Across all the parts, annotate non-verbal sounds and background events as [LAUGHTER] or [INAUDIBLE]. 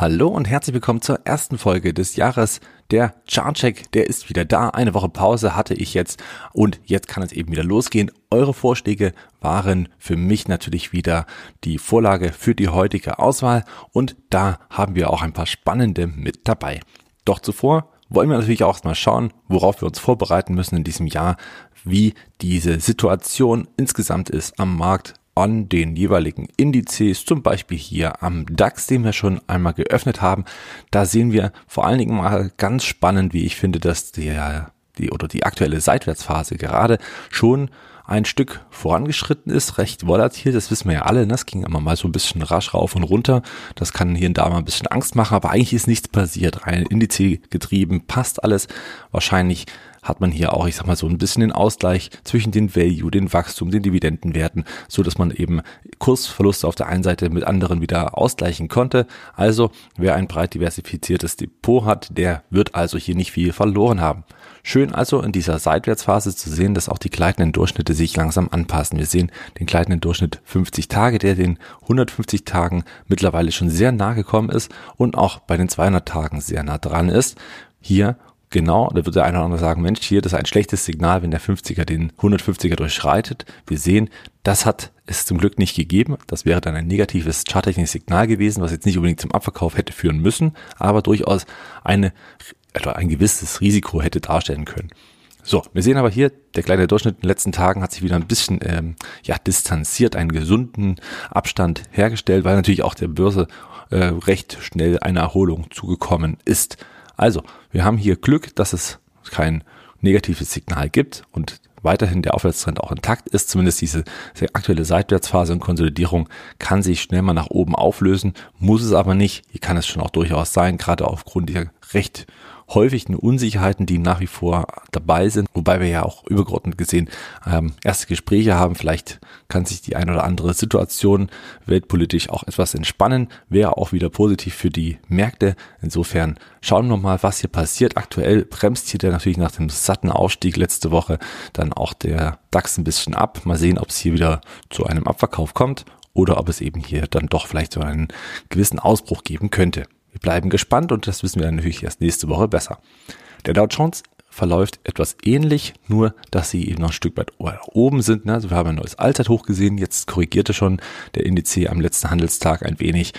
Hallo und herzlich willkommen zur ersten Folge des Jahres. Der Chartcheck, der ist wieder da. Eine Woche Pause hatte ich jetzt und jetzt kann es eben wieder losgehen. Eure Vorschläge waren für mich natürlich wieder die Vorlage für die heutige Auswahl und da haben wir auch ein paar spannende mit dabei. Doch zuvor wollen wir natürlich auch mal schauen, worauf wir uns vorbereiten müssen in diesem Jahr, wie diese Situation insgesamt ist am Markt, an den jeweiligen Indizes, zum Beispiel hier am DAX, den wir schon einmal geöffnet haben. Da sehen wir vor allen Dingen mal ganz spannend, wie ich finde, dass der, die oder die aktuelle Seitwärtsphase gerade schon ein Stück vorangeschritten ist, recht volatil, das wissen wir ja alle, ne? das ging immer mal so ein bisschen rasch rauf und runter, das kann hier und da mal ein bisschen Angst machen, aber eigentlich ist nichts passiert, rein Indiz getrieben, passt alles, wahrscheinlich hat man hier auch, ich sag mal, so ein bisschen den Ausgleich zwischen den Value, den Wachstum, den Dividendenwerten, so dass man eben Kursverluste auf der einen Seite mit anderen wieder ausgleichen konnte. Also, wer ein breit diversifiziertes Depot hat, der wird also hier nicht viel verloren haben. Schön also in dieser Seitwärtsphase zu sehen, dass auch die gleitenden Durchschnitte sich langsam anpassen. Wir sehen den gleitenden Durchschnitt 50 Tage, der den 150 Tagen mittlerweile schon sehr nah gekommen ist und auch bei den 200 Tagen sehr nah dran ist. Hier Genau, da wird der eine oder andere sagen, Mensch, hier, das ist ein schlechtes Signal, wenn der 50er den 150er durchschreitet. Wir sehen, das hat es zum Glück nicht gegeben. Das wäre dann ein negatives charttechnisches Signal gewesen, was jetzt nicht unbedingt zum Abverkauf hätte führen müssen, aber durchaus eine, also ein gewisses Risiko hätte darstellen können. So, wir sehen aber hier, der kleine Durchschnitt in den letzten Tagen hat sich wieder ein bisschen ähm, ja, distanziert, einen gesunden Abstand hergestellt, weil natürlich auch der Börse äh, recht schnell eine Erholung zugekommen ist. Also, wir haben hier Glück, dass es kein negatives Signal gibt und weiterhin der Aufwärtstrend auch intakt ist. Zumindest diese aktuelle Seitwärtsphase und Konsolidierung kann sich schnell mal nach oben auflösen, muss es aber nicht. Hier kann es schon auch durchaus sein, gerade aufgrund der recht häufigen Unsicherheiten, die nach wie vor dabei sind, wobei wir ja auch übergeordnet gesehen ähm, erste Gespräche haben. Vielleicht kann sich die ein oder andere Situation weltpolitisch auch etwas entspannen, wäre auch wieder positiv für die Märkte. Insofern schauen wir mal, was hier passiert. Aktuell bremst hier der natürlich nach dem satten Aufstieg letzte Woche dann auch der DAX ein bisschen ab. Mal sehen, ob es hier wieder zu einem Abverkauf kommt oder ob es eben hier dann doch vielleicht so einen gewissen Ausbruch geben könnte. Wir bleiben gespannt und das wissen wir natürlich erst nächste Woche besser. Der Dow Jones verläuft etwas ähnlich, nur dass sie eben noch ein Stück weit oben sind. Ne? Also wir haben ein neues Allzeithoch gesehen, jetzt korrigierte schon der Indiz am letzten Handelstag ein wenig.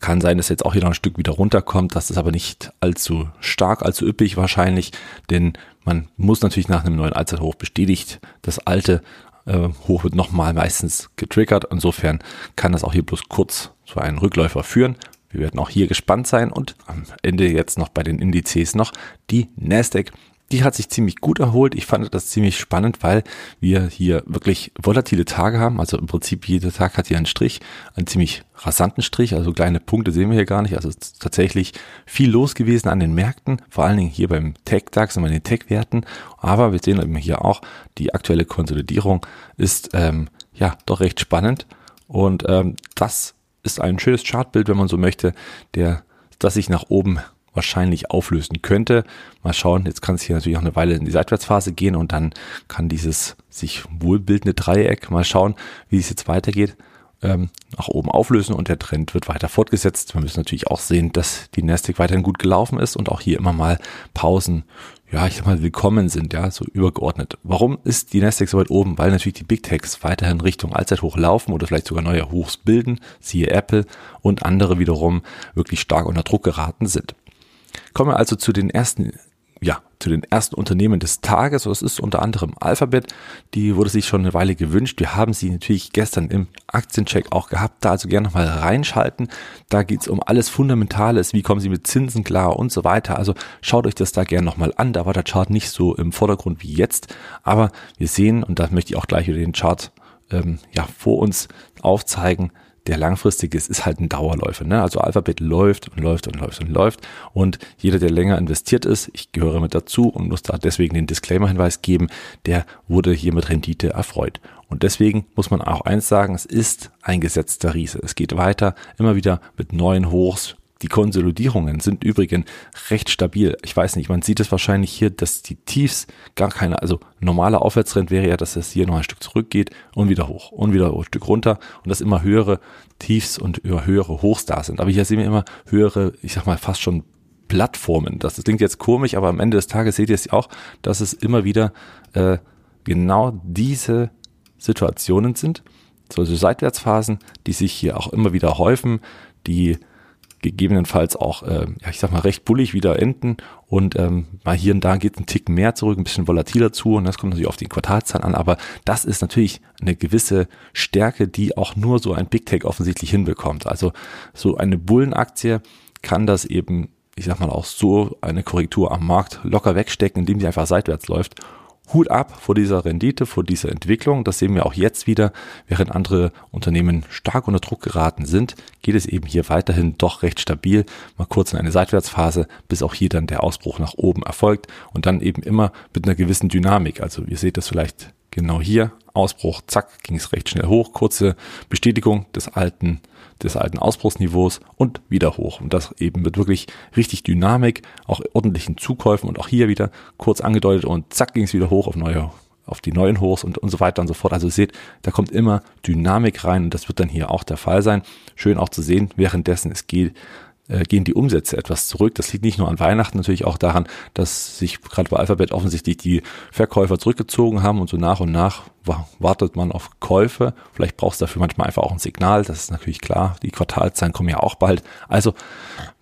Kann sein, dass jetzt auch hier noch ein Stück wieder runterkommt. Das ist aber nicht allzu stark, allzu üppig wahrscheinlich, denn man muss natürlich nach einem neuen Allzeithoch bestätigt das alte äh, Hoch wird nochmal meistens getriggert. Insofern kann das auch hier bloß kurz zu einem Rückläufer führen. Wir werden auch hier gespannt sein und am Ende jetzt noch bei den Indizes noch die Nasdaq. Die hat sich ziemlich gut erholt. Ich fand das ziemlich spannend, weil wir hier wirklich volatile Tage haben. Also im Prinzip jeder Tag hat hier einen Strich, einen ziemlich rasanten Strich. Also kleine Punkte sehen wir hier gar nicht. Also tatsächlich viel los gewesen an den Märkten, vor allen Dingen hier beim Tech-DAX und bei den Tech-Werten. Aber wir sehen eben hier auch, die aktuelle Konsolidierung ist ähm, ja doch recht spannend. Und ähm, das ist ein schönes Chartbild, wenn man so möchte, der, das sich nach oben wahrscheinlich auflösen könnte. Mal schauen, jetzt kann es hier natürlich auch eine Weile in die Seitwärtsphase gehen und dann kann dieses sich wohlbildende Dreieck mal schauen, wie es jetzt weitergeht, ähm, nach oben auflösen und der Trend wird weiter fortgesetzt. Wir müssen natürlich auch sehen, dass die Nasdaq weiterhin gut gelaufen ist und auch hier immer mal Pausen ja, ich sag mal, willkommen sind, ja, so übergeordnet. Warum ist die Nasdaq so weit oben? Weil natürlich die Big Techs weiterhin Richtung Allzeithoch laufen oder vielleicht sogar neue Hochs bilden, siehe Apple und andere wiederum wirklich stark unter Druck geraten sind. Kommen wir also zu den ersten ja, zu den ersten Unternehmen des Tages. Das ist unter anderem Alphabet. Die wurde sich schon eine Weile gewünscht. Wir haben sie natürlich gestern im Aktiencheck auch gehabt. Da also gerne nochmal reinschalten. Da geht's um alles Fundamentales. Wie kommen sie mit Zinsen klar und so weiter. Also schaut euch das da gerne nochmal an. Da war der Chart nicht so im Vordergrund wie jetzt. Aber wir sehen, und da möchte ich auch gleich wieder den Chart ähm, ja, vor uns aufzeigen, der langfristig ist, ist halt ein Dauerläufer. Ne? Also Alphabet läuft und läuft und läuft und läuft. Und jeder, der länger investiert ist, ich gehöre mit dazu und muss da deswegen den Disclaimer-Hinweis geben, der wurde hier mit Rendite erfreut. Und deswegen muss man auch eins sagen, es ist ein gesetzter Riese. Es geht weiter, immer wieder mit neuen Hochs, die Konsolidierungen sind übrigens recht stabil. Ich weiß nicht, man sieht es wahrscheinlich hier, dass die Tiefs gar keine, also normaler Aufwärtstrend wäre ja, dass es hier noch ein Stück zurückgeht und wieder hoch und wieder ein Stück runter und dass immer höhere Tiefs und höhere Hochs da sind. Aber hier sehen wir immer höhere, ich sag mal fast schon Plattformen. Das, das klingt jetzt komisch, aber am Ende des Tages seht ihr es auch, dass es immer wieder äh, genau diese Situationen sind, solche Seitwärtsphasen, die sich hier auch immer wieder häufen, die gegebenenfalls auch, äh, ja, ich sag mal, recht bullig wieder enden. Und ähm, mal hier und da geht ein Tick mehr zurück, ein bisschen volatiler zu. Und das kommt natürlich auf die Quartalzahlen an, aber das ist natürlich eine gewisse Stärke, die auch nur so ein Big Tech offensichtlich hinbekommt. Also so eine Bullenaktie kann das eben, ich sag mal, auch so eine Korrektur am Markt locker wegstecken, indem sie einfach seitwärts läuft Hut ab vor dieser Rendite, vor dieser Entwicklung. Das sehen wir auch jetzt wieder. Während andere Unternehmen stark unter Druck geraten sind, geht es eben hier weiterhin doch recht stabil. Mal kurz in eine Seitwärtsphase, bis auch hier dann der Ausbruch nach oben erfolgt und dann eben immer mit einer gewissen Dynamik. Also ihr seht das vielleicht genau hier. Ausbruch, zack, ging es recht schnell hoch. Kurze Bestätigung des alten des alten Ausbruchsniveaus und wieder hoch. Und das eben mit wirklich richtig Dynamik, auch ordentlichen Zukäufen und auch hier wieder kurz angedeutet und zack ging es wieder hoch auf neue auf die neuen Hochs und, und so weiter und so fort. Also ihr seht, da kommt immer Dynamik rein und das wird dann hier auch der Fall sein. Schön auch zu sehen, währenddessen es geht, äh, gehen die Umsätze etwas zurück. Das liegt nicht nur an Weihnachten, natürlich auch daran, dass sich gerade bei Alphabet offensichtlich die Verkäufer zurückgezogen haben und so nach und nach wartet man auf Käufe. Vielleicht braucht es dafür manchmal einfach auch ein Signal. Das ist natürlich klar. Die Quartalzahlen kommen ja auch bald. Also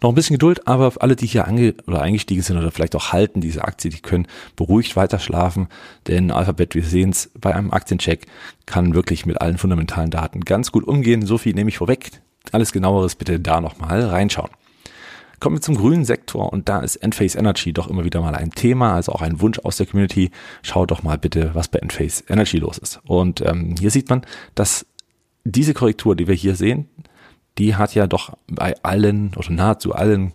noch ein bisschen Geduld, aber alle, die hier ange oder eingestiegen sind oder vielleicht auch halten diese Aktie, die können beruhigt weiter schlafen. Denn Alphabet, wir sehen es bei einem Aktiencheck, kann wirklich mit allen fundamentalen Daten ganz gut umgehen. So viel nehme ich vorweg. Alles genaueres bitte da nochmal reinschauen. Kommen wir zum grünen Sektor und da ist Enphase Energy doch immer wieder mal ein Thema, also auch ein Wunsch aus der Community. Schaut doch mal bitte, was bei Enphase Energy los ist. Und ähm, hier sieht man, dass diese Korrektur, die wir hier sehen, die hat ja doch bei allen oder nahezu allen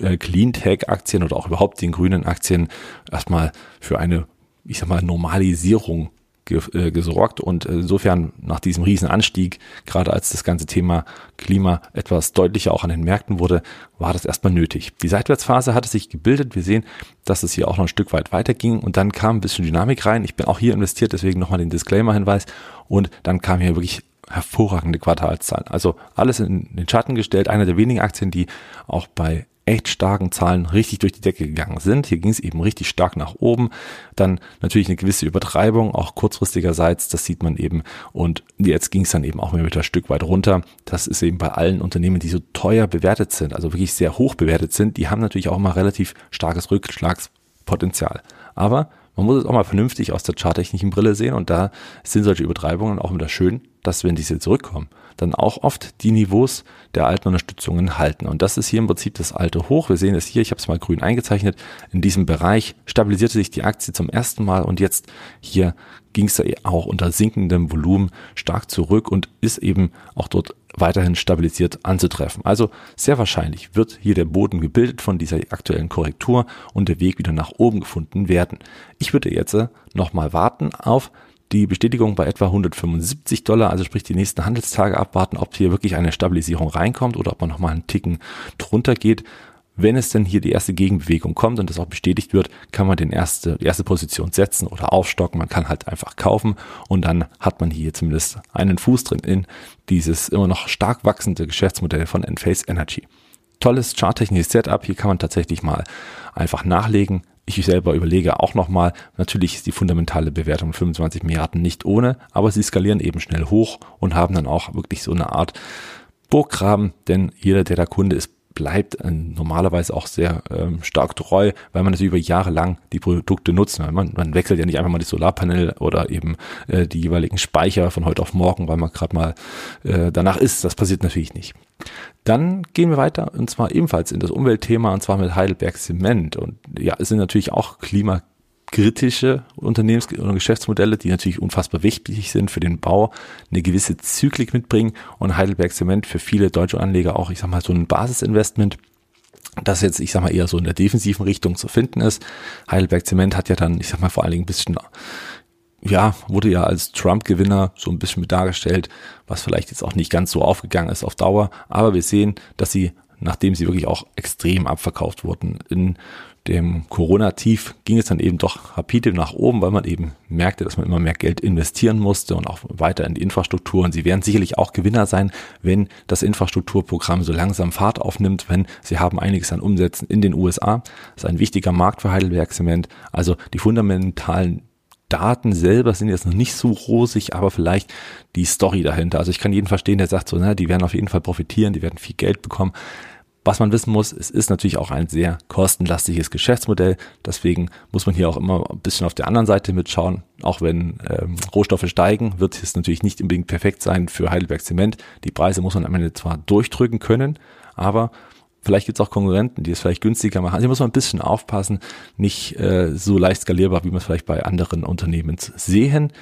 äh, Cleantech-Aktien oder auch überhaupt den grünen Aktien erstmal für eine, ich sag mal, Normalisierung äh, gesorgt und insofern nach diesem Riesenanstieg, gerade als das ganze Thema Klima etwas deutlicher auch an den Märkten wurde, war das erstmal nötig. Die Seitwärtsphase hatte sich gebildet. Wir sehen, dass es hier auch noch ein Stück weit weiterging und dann kam ein bisschen Dynamik rein. Ich bin auch hier investiert, deswegen nochmal den Disclaimer-Hinweis und dann kam hier wirklich hervorragende Quartalszahlen. Also alles in den Schatten gestellt. Einer der wenigen Aktien, die auch bei echt starken Zahlen richtig durch die Decke gegangen sind. Hier ging es eben richtig stark nach oben. Dann natürlich eine gewisse Übertreibung, auch kurzfristigerseits, das sieht man eben. Und jetzt ging es dann eben auch wieder ein Stück weit runter. Das ist eben bei allen Unternehmen, die so teuer bewertet sind, also wirklich sehr hoch bewertet sind, die haben natürlich auch mal relativ starkes Rückschlagspotenzial. Aber man muss es auch mal vernünftig aus der charttechnischen Brille sehen und da sind solche Übertreibungen auch wieder schön, dass wenn diese zurückkommen, dann auch oft die Niveaus der alten Unterstützungen halten. Und das ist hier im Prinzip das alte Hoch. Wir sehen es hier, ich habe es mal grün eingezeichnet. In diesem Bereich stabilisierte sich die Aktie zum ersten Mal und jetzt hier ging es auch unter sinkendem Volumen stark zurück und ist eben auch dort weiterhin stabilisiert anzutreffen. Also sehr wahrscheinlich wird hier der Boden gebildet von dieser aktuellen Korrektur und der Weg wieder nach oben gefunden werden. Ich würde jetzt nochmal warten auf die Bestätigung bei etwa 175 Dollar, also sprich die nächsten Handelstage abwarten, ob hier wirklich eine Stabilisierung reinkommt oder ob man nochmal einen Ticken drunter geht. Wenn es denn hier die erste Gegenbewegung kommt und das auch bestätigt wird, kann man den erste, die erste Position setzen oder aufstocken. Man kann halt einfach kaufen und dann hat man hier zumindest einen Fuß drin in dieses immer noch stark wachsende Geschäftsmodell von Enphase Energy. Tolles charttechnisches Setup. Hier kann man tatsächlich mal einfach nachlegen, ich selber überlege auch nochmal, natürlich ist die fundamentale Bewertung 25 Milliarden nicht ohne, aber sie skalieren eben schnell hoch und haben dann auch wirklich so eine Art Burggraben, denn jeder, der da Kunde ist, bleibt äh, normalerweise auch sehr ähm, stark treu, weil man natürlich über Jahre lang die Produkte nutzt. Man, man wechselt ja nicht einfach mal die Solarpanel oder eben äh, die jeweiligen Speicher von heute auf morgen, weil man gerade mal äh, danach ist. Das passiert natürlich nicht. Dann gehen wir weiter und zwar ebenfalls in das Umweltthema und zwar mit Heidelberg Zement. Und ja, es sind natürlich auch klimakritische Unternehmens- oder Geschäftsmodelle, die natürlich unfassbar wichtig sind für den Bau, eine gewisse Zyklik mitbringen und Heidelberg Zement für viele deutsche Anleger auch, ich sag mal, so ein Basisinvestment das jetzt, ich sag mal, eher so in der defensiven Richtung zu finden ist. Heidelberg Zement hat ja dann, ich sag mal, vor allen Dingen ein bisschen ja, wurde ja als Trump-Gewinner so ein bisschen mit dargestellt, was vielleicht jetzt auch nicht ganz so aufgegangen ist auf Dauer. Aber wir sehen, dass sie, nachdem sie wirklich auch extrem abverkauft wurden, in dem Corona-Tief ging es dann eben doch rapide nach oben, weil man eben merkte, dass man immer mehr Geld investieren musste und auch weiter in die Infrastruktur. Und sie werden sicherlich auch Gewinner sein, wenn das Infrastrukturprogramm so langsam Fahrt aufnimmt, wenn sie haben einiges an Umsätzen in den USA. Das ist ein wichtiger Markt für Heidelberg Zement. Also die fundamentalen Daten selber sind jetzt noch nicht so rosig, aber vielleicht die Story dahinter. Also ich kann jeden verstehen, der sagt so, na, die werden auf jeden Fall profitieren, die werden viel Geld bekommen. Was man wissen muss, es ist natürlich auch ein sehr kostenlastiges Geschäftsmodell. Deswegen muss man hier auch immer ein bisschen auf der anderen Seite mitschauen. Auch wenn ähm, Rohstoffe steigen, wird es natürlich nicht unbedingt perfekt sein für Heidelberg Zement. Die Preise muss man am Ende zwar durchdrücken können, aber vielleicht gibt es auch Konkurrenten, die es vielleicht günstiger machen. Also hier muss man ein bisschen aufpassen, nicht äh, so leicht skalierbar, wie man es vielleicht bei anderen Unternehmen sehen.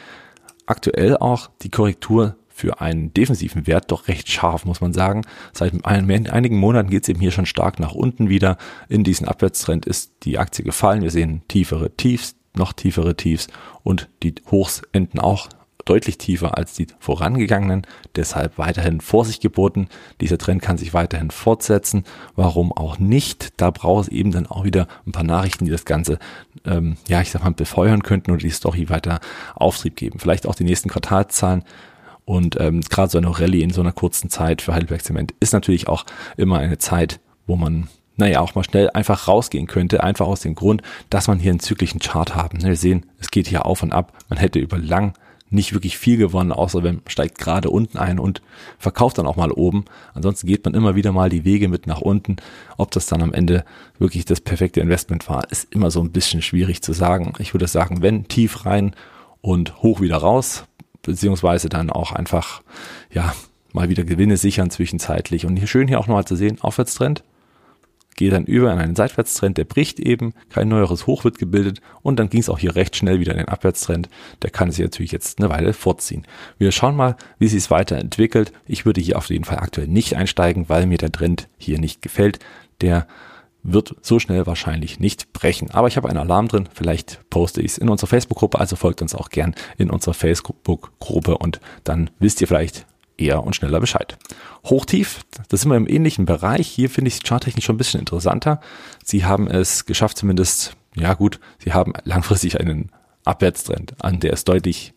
Aktuell auch die Korrektur für einen defensiven Wert doch recht scharf, muss man sagen. Seit einigen Monaten geht es eben hier schon stark nach unten wieder. In diesen Abwärtstrend ist die Aktie gefallen. Wir sehen tiefere Tiefs, noch tiefere Tiefs und die Hochs enden auch deutlich tiefer als die vorangegangenen. Deshalb weiterhin Vorsicht geboten. Dieser Trend kann sich weiterhin fortsetzen. Warum auch nicht? Da braucht es eben dann auch wieder ein paar Nachrichten, die das Ganze, ähm, ja, ich sag mal, befeuern könnten oder die Story weiter Auftrieb geben. Vielleicht auch die nächsten Quartalzahlen und ähm, gerade so eine Rallye in so einer kurzen Zeit für Heidelberg Zement ist natürlich auch immer eine Zeit, wo man naja, auch mal schnell einfach rausgehen könnte, einfach aus dem Grund, dass man hier einen zyklischen Chart haben. Wir sehen, es geht hier auf und ab. Man hätte über lang nicht wirklich viel gewonnen, außer wenn man steigt gerade unten ein und verkauft dann auch mal oben. Ansonsten geht man immer wieder mal die Wege mit nach unten. Ob das dann am Ende wirklich das perfekte Investment war, ist immer so ein bisschen schwierig zu sagen. Ich würde sagen, wenn tief rein und hoch wieder raus, beziehungsweise dann auch einfach, ja, mal wieder Gewinne sichern zwischenzeitlich. Und hier schön hier auch nochmal zu sehen, Aufwärtstrend, geht dann über in einen Seitwärtstrend, der bricht eben, kein neueres Hoch wird gebildet und dann ging es auch hier recht schnell wieder in den Abwärtstrend. Der kann sich natürlich jetzt eine Weile fortziehen. Wir schauen mal, wie sich es weiterentwickelt. Ich würde hier auf jeden Fall aktuell nicht einsteigen, weil mir der Trend hier nicht gefällt. Der wird so schnell wahrscheinlich nicht brechen. Aber ich habe einen Alarm drin, vielleicht poste ich es in unserer Facebook-Gruppe, also folgt uns auch gern in unserer Facebook-Gruppe und dann wisst ihr vielleicht eher und schneller Bescheid. Hochtief, das sind wir im ähnlichen Bereich. Hier finde ich es charttechnisch schon ein bisschen interessanter. Sie haben es geschafft, zumindest, ja gut, sie haben langfristig einen Abwärtstrend, an der es deutlich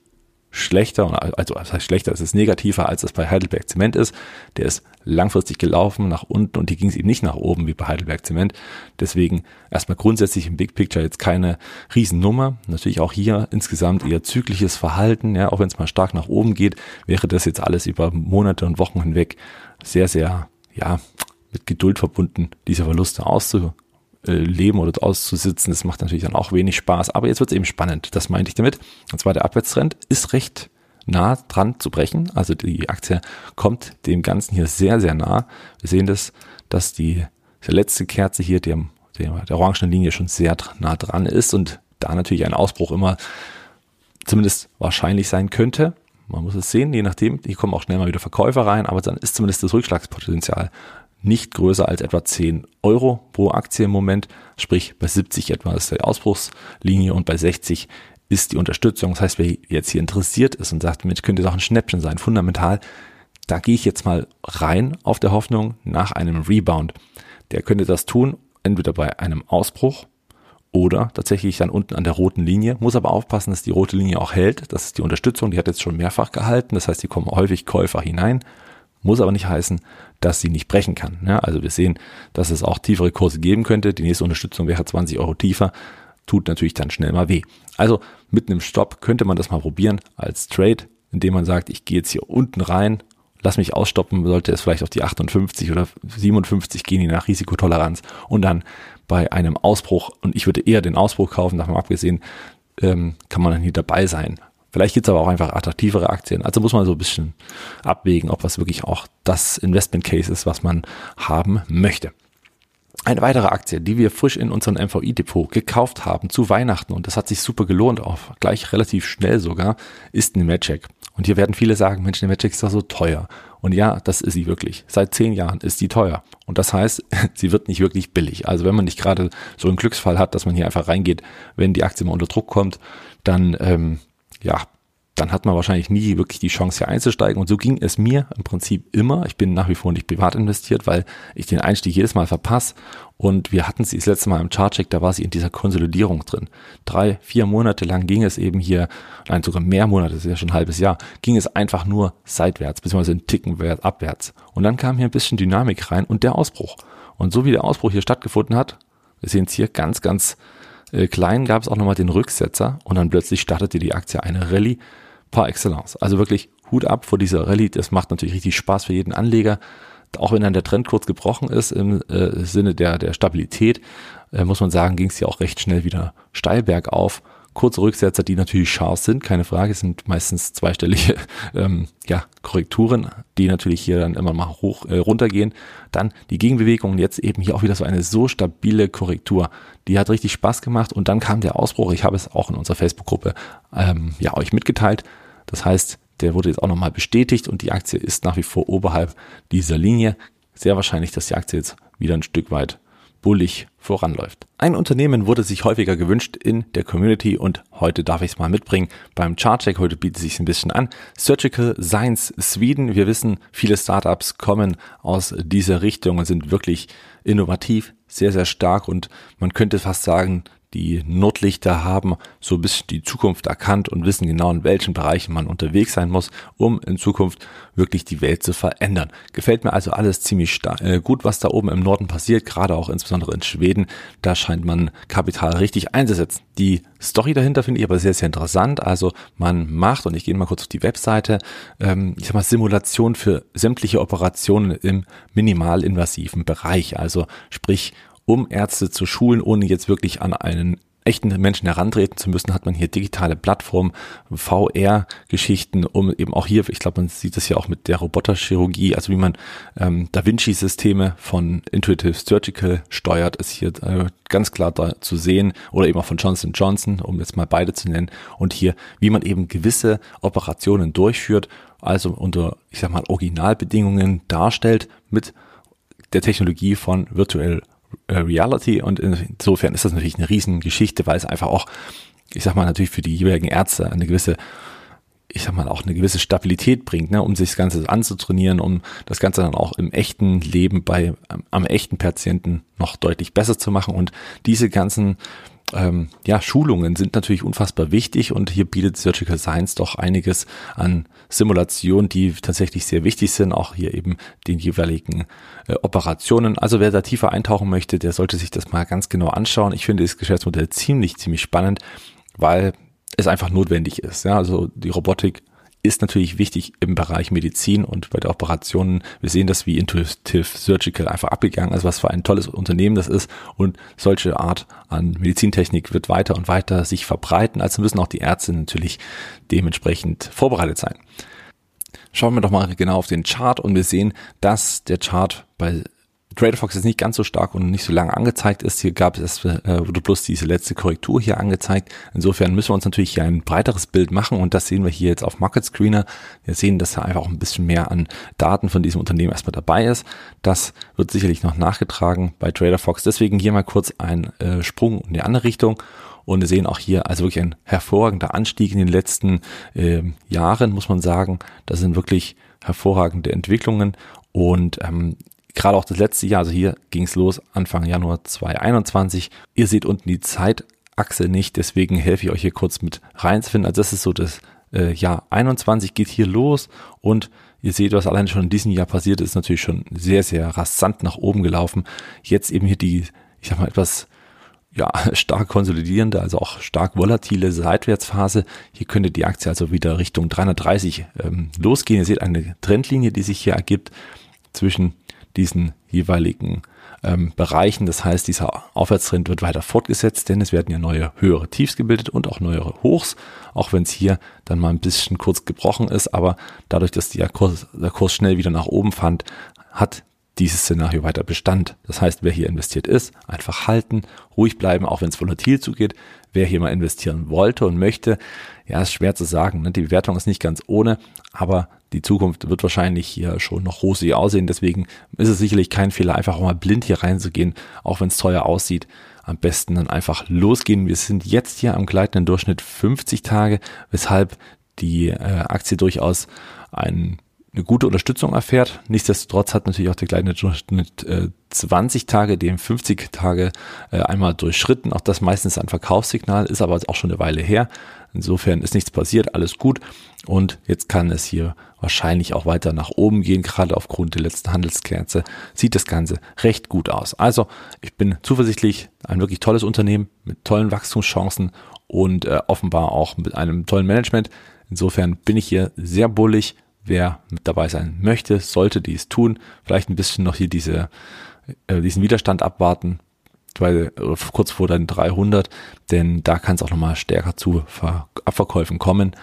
schlechter, also das heißt schlechter, es ist negativer, als es bei Heidelberg Zement ist. Der ist langfristig gelaufen nach unten und hier ging es eben nicht nach oben wie bei Heidelberg Zement. Deswegen erstmal grundsätzlich im Big Picture jetzt keine Riesennummer. Natürlich auch hier insgesamt eher zyklisches Verhalten, ja, auch wenn es mal stark nach oben geht, wäre das jetzt alles über Monate und Wochen hinweg sehr, sehr, ja, mit Geduld verbunden, diese Verluste auszu äh, leben oder auszusitzen. Das macht natürlich dann auch wenig Spaß. Aber jetzt wird es eben spannend. Das meinte ich damit. Und zwar der Abwärtstrend ist recht nah dran zu brechen. Also die Aktie kommt dem Ganzen hier sehr, sehr nah. Wir sehen das, dass die, die letzte Kerze hier dem, der, der orangenen Linie schon sehr nah dran ist und da natürlich ein Ausbruch immer zumindest wahrscheinlich sein könnte. Man muss es sehen, je nachdem. Hier kommen auch schnell mal wieder Verkäufer rein, aber dann ist zumindest das Rückschlagspotenzial nicht größer als etwa 10 Euro pro Aktie im Moment. Sprich, bei 70 etwa ist die Ausbruchslinie und bei 60 ist die Unterstützung. Das heißt, wer jetzt hier interessiert ist und sagt, Mensch, könnte doch ein Schnäppchen sein, fundamental, da gehe ich jetzt mal rein auf der Hoffnung nach einem Rebound. Der könnte das tun, entweder bei einem Ausbruch oder tatsächlich dann unten an der roten Linie. Muss aber aufpassen, dass die rote Linie auch hält. Das ist die Unterstützung, die hat jetzt schon mehrfach gehalten. Das heißt, die kommen häufig Käufer hinein muss aber nicht heißen, dass sie nicht brechen kann. Ja, also wir sehen, dass es auch tiefere Kurse geben könnte. Die nächste Unterstützung wäre 20 Euro tiefer. Tut natürlich dann schnell mal weh. Also mit einem Stopp könnte man das mal probieren als Trade, indem man sagt, ich gehe jetzt hier unten rein, lass mich ausstoppen, sollte es vielleicht auf die 58 oder 57 gehen, je nach Risikotoleranz und dann bei einem Ausbruch, und ich würde eher den Ausbruch kaufen, davon abgesehen, ähm, kann man dann hier dabei sein. Vielleicht gibt es aber auch einfach attraktivere Aktien. Also muss man so ein bisschen abwägen, ob was wirklich auch das Investment Case ist, was man haben möchte. Eine weitere Aktie, die wir frisch in unserem MVI-Depot gekauft haben zu Weihnachten und das hat sich super gelohnt, auch gleich relativ schnell sogar, ist Nemetschek. Und hier werden viele sagen, Mensch, Nemetschek ist doch so teuer. Und ja, das ist sie wirklich. Seit zehn Jahren ist sie teuer. Und das heißt, [LAUGHS] sie wird nicht wirklich billig. Also wenn man nicht gerade so einen Glücksfall hat, dass man hier einfach reingeht, wenn die Aktie mal unter Druck kommt, dann ähm, ja, dann hat man wahrscheinlich nie wirklich die Chance hier einzusteigen. Und so ging es mir im Prinzip immer. Ich bin nach wie vor nicht privat investiert, weil ich den Einstieg jedes Mal verpasse. Und wir hatten sie das letzte Mal im Chartcheck, da war sie in dieser Konsolidierung drin. Drei, vier Monate lang ging es eben hier, nein, sogar mehr Monate, das ist ja schon ein halbes Jahr, ging es einfach nur seitwärts, beziehungsweise einen Ticken abwärts. Und dann kam hier ein bisschen Dynamik rein und der Ausbruch. Und so wie der Ausbruch hier stattgefunden hat, wir sehen es hier ganz, ganz äh, klein, gab es auch nochmal den Rücksetzer und dann plötzlich startete die Aktie eine Rallye par excellence. Also wirklich Hut ab vor dieser Rallye. Das macht natürlich richtig Spaß für jeden Anleger. Auch wenn dann der Trend kurz gebrochen ist im äh, Sinne der, der Stabilität, äh, muss man sagen, ging es ja auch recht schnell wieder steil bergauf kurze Rücksetzer, die natürlich scharf sind, keine Frage, sind meistens zweistellige [LAUGHS] ähm, ja, Korrekturen, die natürlich hier dann immer mal hoch äh, runtergehen. Dann die Gegenbewegung, jetzt eben hier auch wieder so eine so stabile Korrektur, die hat richtig Spaß gemacht und dann kam der Ausbruch, ich habe es auch in unserer Facebook-Gruppe ähm, ja euch mitgeteilt. Das heißt, der wurde jetzt auch nochmal bestätigt und die Aktie ist nach wie vor oberhalb dieser Linie. Sehr wahrscheinlich, dass die Aktie jetzt wieder ein Stück weit bullig voranläuft. Ein Unternehmen wurde sich häufiger gewünscht in der Community und heute darf ich es mal mitbringen beim Chartcheck. Heute bietet sich ein bisschen an. Surgical Science Sweden. Wir wissen, viele Startups kommen aus dieser Richtung und sind wirklich innovativ, sehr, sehr stark und man könnte fast sagen, die Notlichter haben so ein bisschen die Zukunft erkannt und wissen genau, in welchen Bereichen man unterwegs sein muss, um in Zukunft wirklich die Welt zu verändern. Gefällt mir also alles ziemlich äh, gut, was da oben im Norden passiert, gerade auch insbesondere in Schweden. Da scheint man Kapital richtig einzusetzen. Die Story dahinter finde ich aber sehr, sehr interessant. Also man macht, und ich gehe mal kurz auf die Webseite, ähm, ich sag mal Simulation für sämtliche Operationen im minimalinvasiven Bereich. Also sprich um Ärzte zu schulen, ohne jetzt wirklich an einen echten Menschen herantreten zu müssen, hat man hier digitale Plattformen, VR-Geschichten, um eben auch hier, ich glaube, man sieht das ja auch mit der Roboterchirurgie, also wie man ähm, Da Vinci-Systeme von Intuitive Surgical steuert, ist hier äh, ganz klar da zu sehen oder eben auch von Johnson Johnson, um jetzt mal beide zu nennen. Und hier, wie man eben gewisse Operationen durchführt, also unter, ich sag mal, Originalbedingungen darstellt mit der Technologie von Virtual Reality und insofern ist das natürlich eine Riesengeschichte, weil es einfach auch, ich sag mal, natürlich für die jeweiligen Ärzte eine gewisse ich sag mal, auch eine gewisse Stabilität bringt, ne, um sich das Ganze anzutrainieren, um das Ganze dann auch im echten Leben bei am, am echten Patienten noch deutlich besser zu machen. Und diese ganzen ähm, ja, Schulungen sind natürlich unfassbar wichtig und hier bietet Surgical Science doch einiges an Simulationen, die tatsächlich sehr wichtig sind, auch hier eben den jeweiligen äh, Operationen. Also wer da tiefer eintauchen möchte, der sollte sich das mal ganz genau anschauen. Ich finde das Geschäftsmodell ziemlich, ziemlich spannend, weil es einfach notwendig ist. Ja, also die Robotik ist natürlich wichtig im Bereich Medizin und bei der Operationen. Wir sehen das, wie Intuitive Surgical einfach abgegangen ist, was für ein tolles Unternehmen das ist und solche Art an Medizintechnik wird weiter und weiter sich verbreiten. Also müssen auch die Ärzte natürlich dementsprechend vorbereitet sein. Schauen wir doch mal genau auf den Chart und wir sehen, dass der Chart bei TraderFox ist nicht ganz so stark und nicht so lange angezeigt ist. Hier gab es, äh, wurde bloß diese letzte Korrektur hier angezeigt. Insofern müssen wir uns natürlich hier ein breiteres Bild machen und das sehen wir hier jetzt auf Market Screener. Wir sehen, dass da einfach auch ein bisschen mehr an Daten von diesem Unternehmen erstmal dabei ist. Das wird sicherlich noch nachgetragen bei TraderFox. Deswegen hier mal kurz ein äh, Sprung in die andere Richtung. Und wir sehen auch hier also wirklich ein hervorragender Anstieg in den letzten äh, Jahren, muss man sagen. Das sind wirklich hervorragende Entwicklungen. Und ähm, gerade auch das letzte Jahr, also hier ging es los Anfang Januar 2021. Ihr seht unten die Zeitachse nicht, deswegen helfe ich euch hier kurz mit reinzufinden. Also das ist so das äh, Jahr 21 geht hier los und ihr seht, was allein schon in diesem Jahr passiert ist, natürlich schon sehr, sehr rasant nach oben gelaufen. Jetzt eben hier die, ich sag mal, etwas ja, [LAUGHS] stark konsolidierende, also auch stark volatile Seitwärtsphase. Hier könnte die Aktie also wieder Richtung 330 ähm, losgehen. Ihr seht eine Trendlinie, die sich hier ergibt zwischen diesen jeweiligen ähm, Bereichen. Das heißt, dieser Aufwärtstrend wird weiter fortgesetzt, denn es werden ja neue höhere Tiefs gebildet und auch neuere Hochs, auch wenn es hier dann mal ein bisschen kurz gebrochen ist. Aber dadurch, dass der Kurs, der Kurs schnell wieder nach oben fand, hat dieses Szenario weiter Bestand. Das heißt, wer hier investiert ist, einfach halten, ruhig bleiben, auch wenn es volatil zugeht. Wer hier mal investieren wollte und möchte, ja, ist schwer zu sagen. Ne? Die Bewertung ist nicht ganz ohne, aber die Zukunft wird wahrscheinlich hier schon noch rosig aussehen. Deswegen ist es sicherlich kein Fehler, einfach auch mal blind hier reinzugehen, auch wenn es teuer aussieht. Am besten dann einfach losgehen. Wir sind jetzt hier am gleitenden Durchschnitt 50 Tage, weshalb die äh, Aktie durchaus einen eine gute Unterstützung erfährt. Nichtsdestotrotz hat natürlich auch der kleine Durchschnitt äh, 20 Tage, dem 50 Tage äh, einmal durchschritten. Auch das meistens ein Verkaufssignal, ist aber auch schon eine Weile her. Insofern ist nichts passiert, alles gut. Und jetzt kann es hier wahrscheinlich auch weiter nach oben gehen. Gerade aufgrund der letzten Handelskerze sieht das Ganze recht gut aus. Also ich bin zuversichtlich, ein wirklich tolles Unternehmen mit tollen Wachstumschancen und äh, offenbar auch mit einem tollen Management. Insofern bin ich hier sehr bullig wer mit dabei sein möchte, sollte dies tun. Vielleicht ein bisschen noch hier diese, äh, diesen Widerstand abwarten, weil, äh, kurz vor den 300, denn da kann es auch nochmal stärker zu Ver Abverkäufen kommen.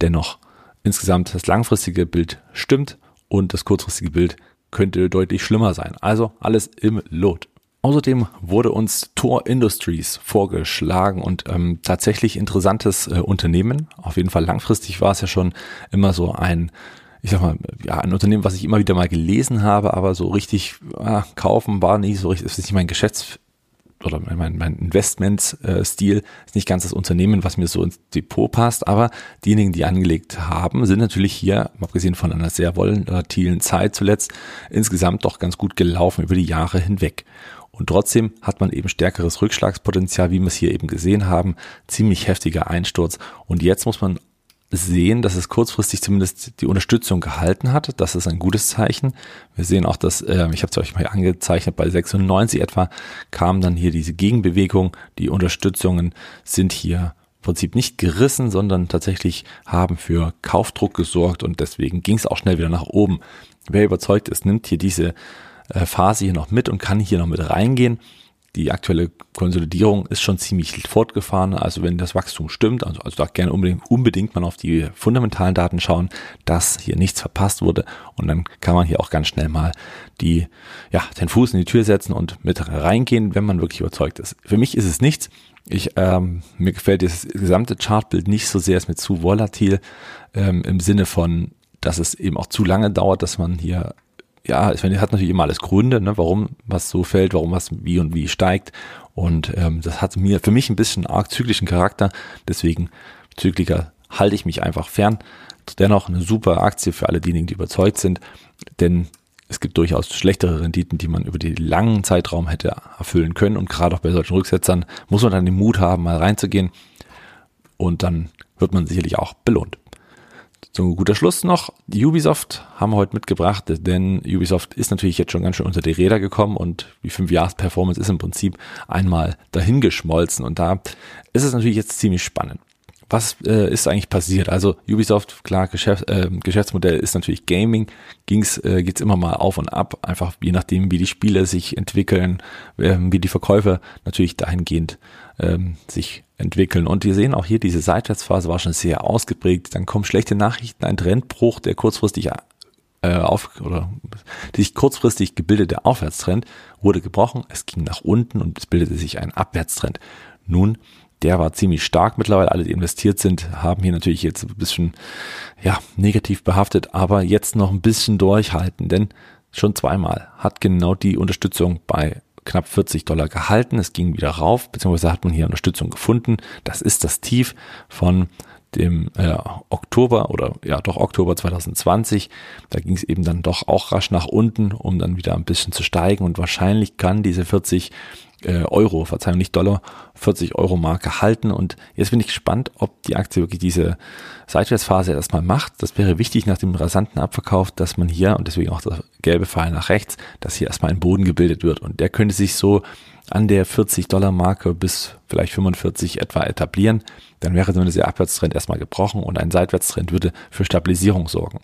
Dennoch insgesamt das langfristige Bild stimmt und das kurzfristige Bild könnte deutlich schlimmer sein. Also alles im Lot. Außerdem wurde uns Tor Industries vorgeschlagen und ähm, tatsächlich interessantes äh, Unternehmen. Auf jeden Fall langfristig war es ja schon immer so ein ich sag mal, ja, ein Unternehmen, was ich immer wieder mal gelesen habe, aber so richtig ah, kaufen war nicht so richtig, ist nicht mein Geschäfts- oder mein, mein Investmentstil ist nicht ganz das Unternehmen, was mir so ins Depot passt, aber diejenigen, die angelegt haben, sind natürlich hier, abgesehen von einer sehr volatilen Zeit zuletzt, insgesamt doch ganz gut gelaufen über die Jahre hinweg. Und trotzdem hat man eben stärkeres Rückschlagspotenzial, wie wir es hier eben gesehen haben, ziemlich heftiger Einsturz. Und jetzt muss man sehen, dass es kurzfristig zumindest die Unterstützung gehalten hat. Das ist ein gutes Zeichen. Wir sehen auch, dass, äh, ich habe es euch mal angezeichnet, bei 96 etwa kam dann hier diese Gegenbewegung. Die Unterstützungen sind hier im Prinzip nicht gerissen, sondern tatsächlich haben für Kaufdruck gesorgt und deswegen ging es auch schnell wieder nach oben. Wer überzeugt ist, nimmt hier diese äh, Phase hier noch mit und kann hier noch mit reingehen die aktuelle Konsolidierung ist schon ziemlich fortgefahren. Also wenn das Wachstum stimmt, also, also da gerne unbedingt, unbedingt mal auf die fundamentalen Daten schauen, dass hier nichts verpasst wurde. Und dann kann man hier auch ganz schnell mal die, ja, den Fuß in die Tür setzen und mit reingehen, wenn man wirklich überzeugt ist. Für mich ist es nichts. Ich, ähm, mir gefällt das gesamte Chartbild nicht so sehr, ist mir zu volatil ähm, im Sinne von, dass es eben auch zu lange dauert, dass man hier ja, ich meine, hat natürlich immer alles Gründe, ne, warum was so fällt, warum was wie und wie steigt. Und ähm, das hat mir für mich ein bisschen arg zyklischen Charakter. Deswegen Zykliker halte ich mich einfach fern. Dennoch eine super Aktie für alle diejenigen, die überzeugt sind, denn es gibt durchaus schlechtere Renditen, die man über den langen Zeitraum hätte erfüllen können. Und gerade auch bei solchen Rücksetzern muss man dann den Mut haben, mal reinzugehen. Und dann wird man sicherlich auch belohnt. Zum guter Schluss noch, Ubisoft haben wir heute mitgebracht, denn Ubisoft ist natürlich jetzt schon ganz schön unter die Räder gekommen und die 5 Jahres Performance ist im Prinzip einmal dahingeschmolzen und da ist es natürlich jetzt ziemlich spannend. Was äh, ist eigentlich passiert? Also Ubisoft, klar, Geschäft, äh, Geschäftsmodell ist natürlich Gaming, ging's, äh, geht's immer mal auf und ab, einfach je nachdem, wie die Spiele sich entwickeln, äh, wie die Verkäufe natürlich dahingehend ähm, sich entwickeln. Und wir sehen auch hier, diese Seitwärtsphase war schon sehr ausgeprägt. Dann kommen schlechte Nachrichten, ein Trendbruch, der kurzfristig äh, auf oder sich kurzfristig gebildete Aufwärtstrend wurde gebrochen. Es ging nach unten und es bildete sich ein Abwärtstrend. Nun, der war ziemlich stark mittlerweile. Alle, die investiert sind, haben hier natürlich jetzt ein bisschen ja negativ behaftet, aber jetzt noch ein bisschen durchhalten, denn schon zweimal hat genau die Unterstützung bei knapp 40 Dollar gehalten. Es ging wieder rauf, beziehungsweise hat man hier Unterstützung gefunden. Das ist das Tief von dem äh, Oktober oder ja doch Oktober 2020. Da ging es eben dann doch auch rasch nach unten, um dann wieder ein bisschen zu steigen und wahrscheinlich kann diese 40 äh, Euro, Verzeihung, nicht Dollar, 40 Euro Marke halten. Und jetzt bin ich gespannt, ob die Aktie wirklich diese Seitwärtsphase erstmal macht. Das wäre wichtig nach dem rasanten Abverkauf, dass man hier, und deswegen auch der gelbe Pfeil nach rechts, dass hier erstmal ein Boden gebildet wird. Und der könnte sich so an der 40 Dollar Marke bis vielleicht 45 etwa etablieren. Dann wäre zumindest der Abwärtstrend erstmal gebrochen und ein Seitwärtstrend würde für Stabilisierung sorgen.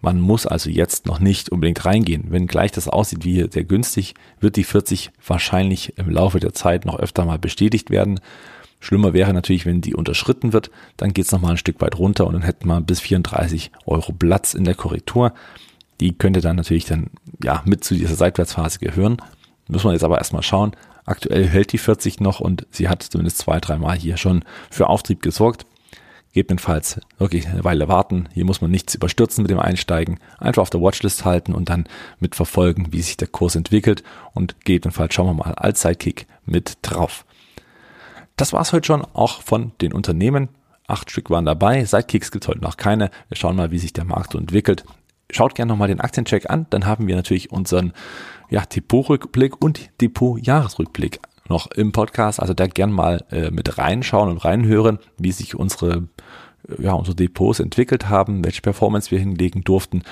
Man muss also jetzt noch nicht unbedingt reingehen. Wenn gleich das aussieht wie sehr günstig, wird die 40 wahrscheinlich im Laufe der Zeit noch öfter mal bestätigt werden. Schlimmer wäre natürlich, wenn die unterschritten wird, dann geht es nochmal ein Stück weit runter und dann hätten wir bis 34 Euro Platz in der Korrektur. Die könnte dann natürlich dann ja mit zu dieser Seitwärtsphase gehören. Muss man jetzt aber erstmal schauen. Aktuell hält die 40 noch und sie hat zumindest zwei, dreimal hier schon für Auftrieb gesorgt gegebenenfalls wirklich eine Weile warten. Hier muss man nichts überstürzen mit dem Einsteigen. Einfach auf der Watchlist halten und dann mitverfolgen, wie sich der Kurs entwickelt. Und gegebenenfalls schauen wir mal als Sidekick mit drauf. Das war's heute schon auch von den Unternehmen. Acht Stück waren dabei. Sidekicks gibt es heute noch keine. Wir schauen mal, wie sich der Markt so entwickelt. Schaut gerne nochmal den Aktiencheck an. Dann haben wir natürlich unseren ja, Depot-Rückblick und Depot-Jahresrückblick noch im Podcast. Also da gern mal äh, mit reinschauen und reinhören, wie sich unsere, äh, ja, unsere Depots entwickelt haben, welche Performance wir hinlegen durften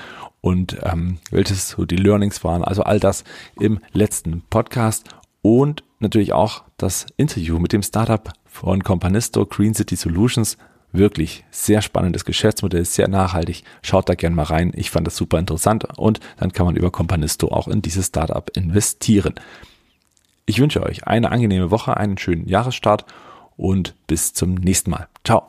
und ähm, welches so die Learnings waren. Also all das im letzten Podcast und natürlich auch das Interview mit dem Startup von Companisto Green City Solutions. Wirklich sehr spannendes Geschäftsmodell, sehr nachhaltig. Schaut da gerne mal rein. Ich fand das super interessant und dann kann man über Companisto auch in dieses Startup investieren. Ich wünsche euch eine angenehme Woche, einen schönen Jahresstart und bis zum nächsten Mal. Ciao.